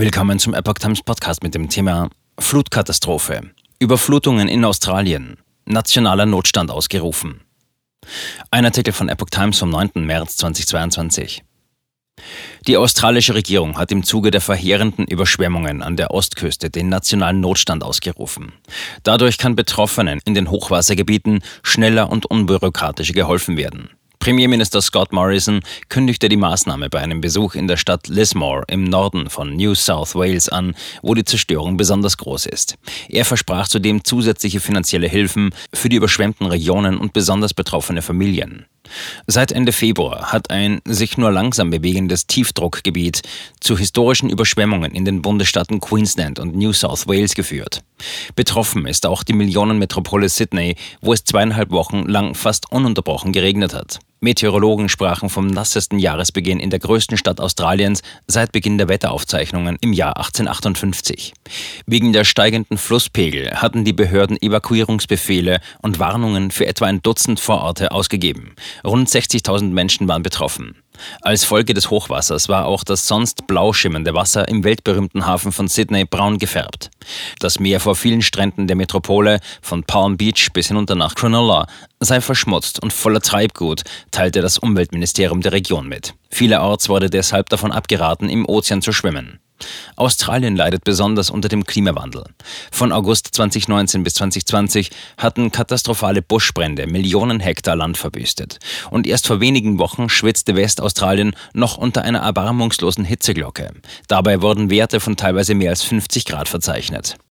Willkommen zum Epoch Times Podcast mit dem Thema Flutkatastrophe. Überflutungen in Australien. Nationaler Notstand ausgerufen. Ein Artikel von Epoch Times vom 9. März 2022. Die australische Regierung hat im Zuge der verheerenden Überschwemmungen an der Ostküste den nationalen Notstand ausgerufen. Dadurch kann Betroffenen in den Hochwassergebieten schneller und unbürokratischer geholfen werden. Premierminister Scott Morrison kündigte die Maßnahme bei einem Besuch in der Stadt Lismore im Norden von New South Wales an, wo die Zerstörung besonders groß ist. Er versprach zudem zusätzliche finanzielle Hilfen für die überschwemmten Regionen und besonders betroffene Familien. Seit Ende Februar hat ein sich nur langsam bewegendes Tiefdruckgebiet zu historischen Überschwemmungen in den Bundesstaaten Queensland und New South Wales geführt. Betroffen ist auch die Millionenmetropole Sydney, wo es zweieinhalb Wochen lang fast ununterbrochen geregnet hat. Meteorologen sprachen vom nassesten Jahresbeginn in der größten Stadt Australiens seit Beginn der Wetteraufzeichnungen im Jahr 1858. Wegen der steigenden Flusspegel hatten die Behörden Evakuierungsbefehle und Warnungen für etwa ein Dutzend Vororte ausgegeben. Rund 60.000 Menschen waren betroffen. Als Folge des Hochwassers war auch das sonst blau schimmernde Wasser im weltberühmten Hafen von Sydney braun gefärbt. Das Meer vor vielen Stränden der Metropole, von Palm Beach bis hinunter nach Cronulla, sei verschmutzt und voller Treibgut, teilte das Umweltministerium der Region mit. Vielerorts wurde deshalb davon abgeraten, im Ozean zu schwimmen. Australien leidet besonders unter dem Klimawandel. Von August 2019 bis 2020 hatten katastrophale Buschbrände Millionen Hektar Land verwüstet. Und erst vor wenigen Wochen schwitzte Westaustralien noch unter einer erbarmungslosen Hitzeglocke. Dabei wurden Werte von teilweise mehr als 50 Grad verzeichnet.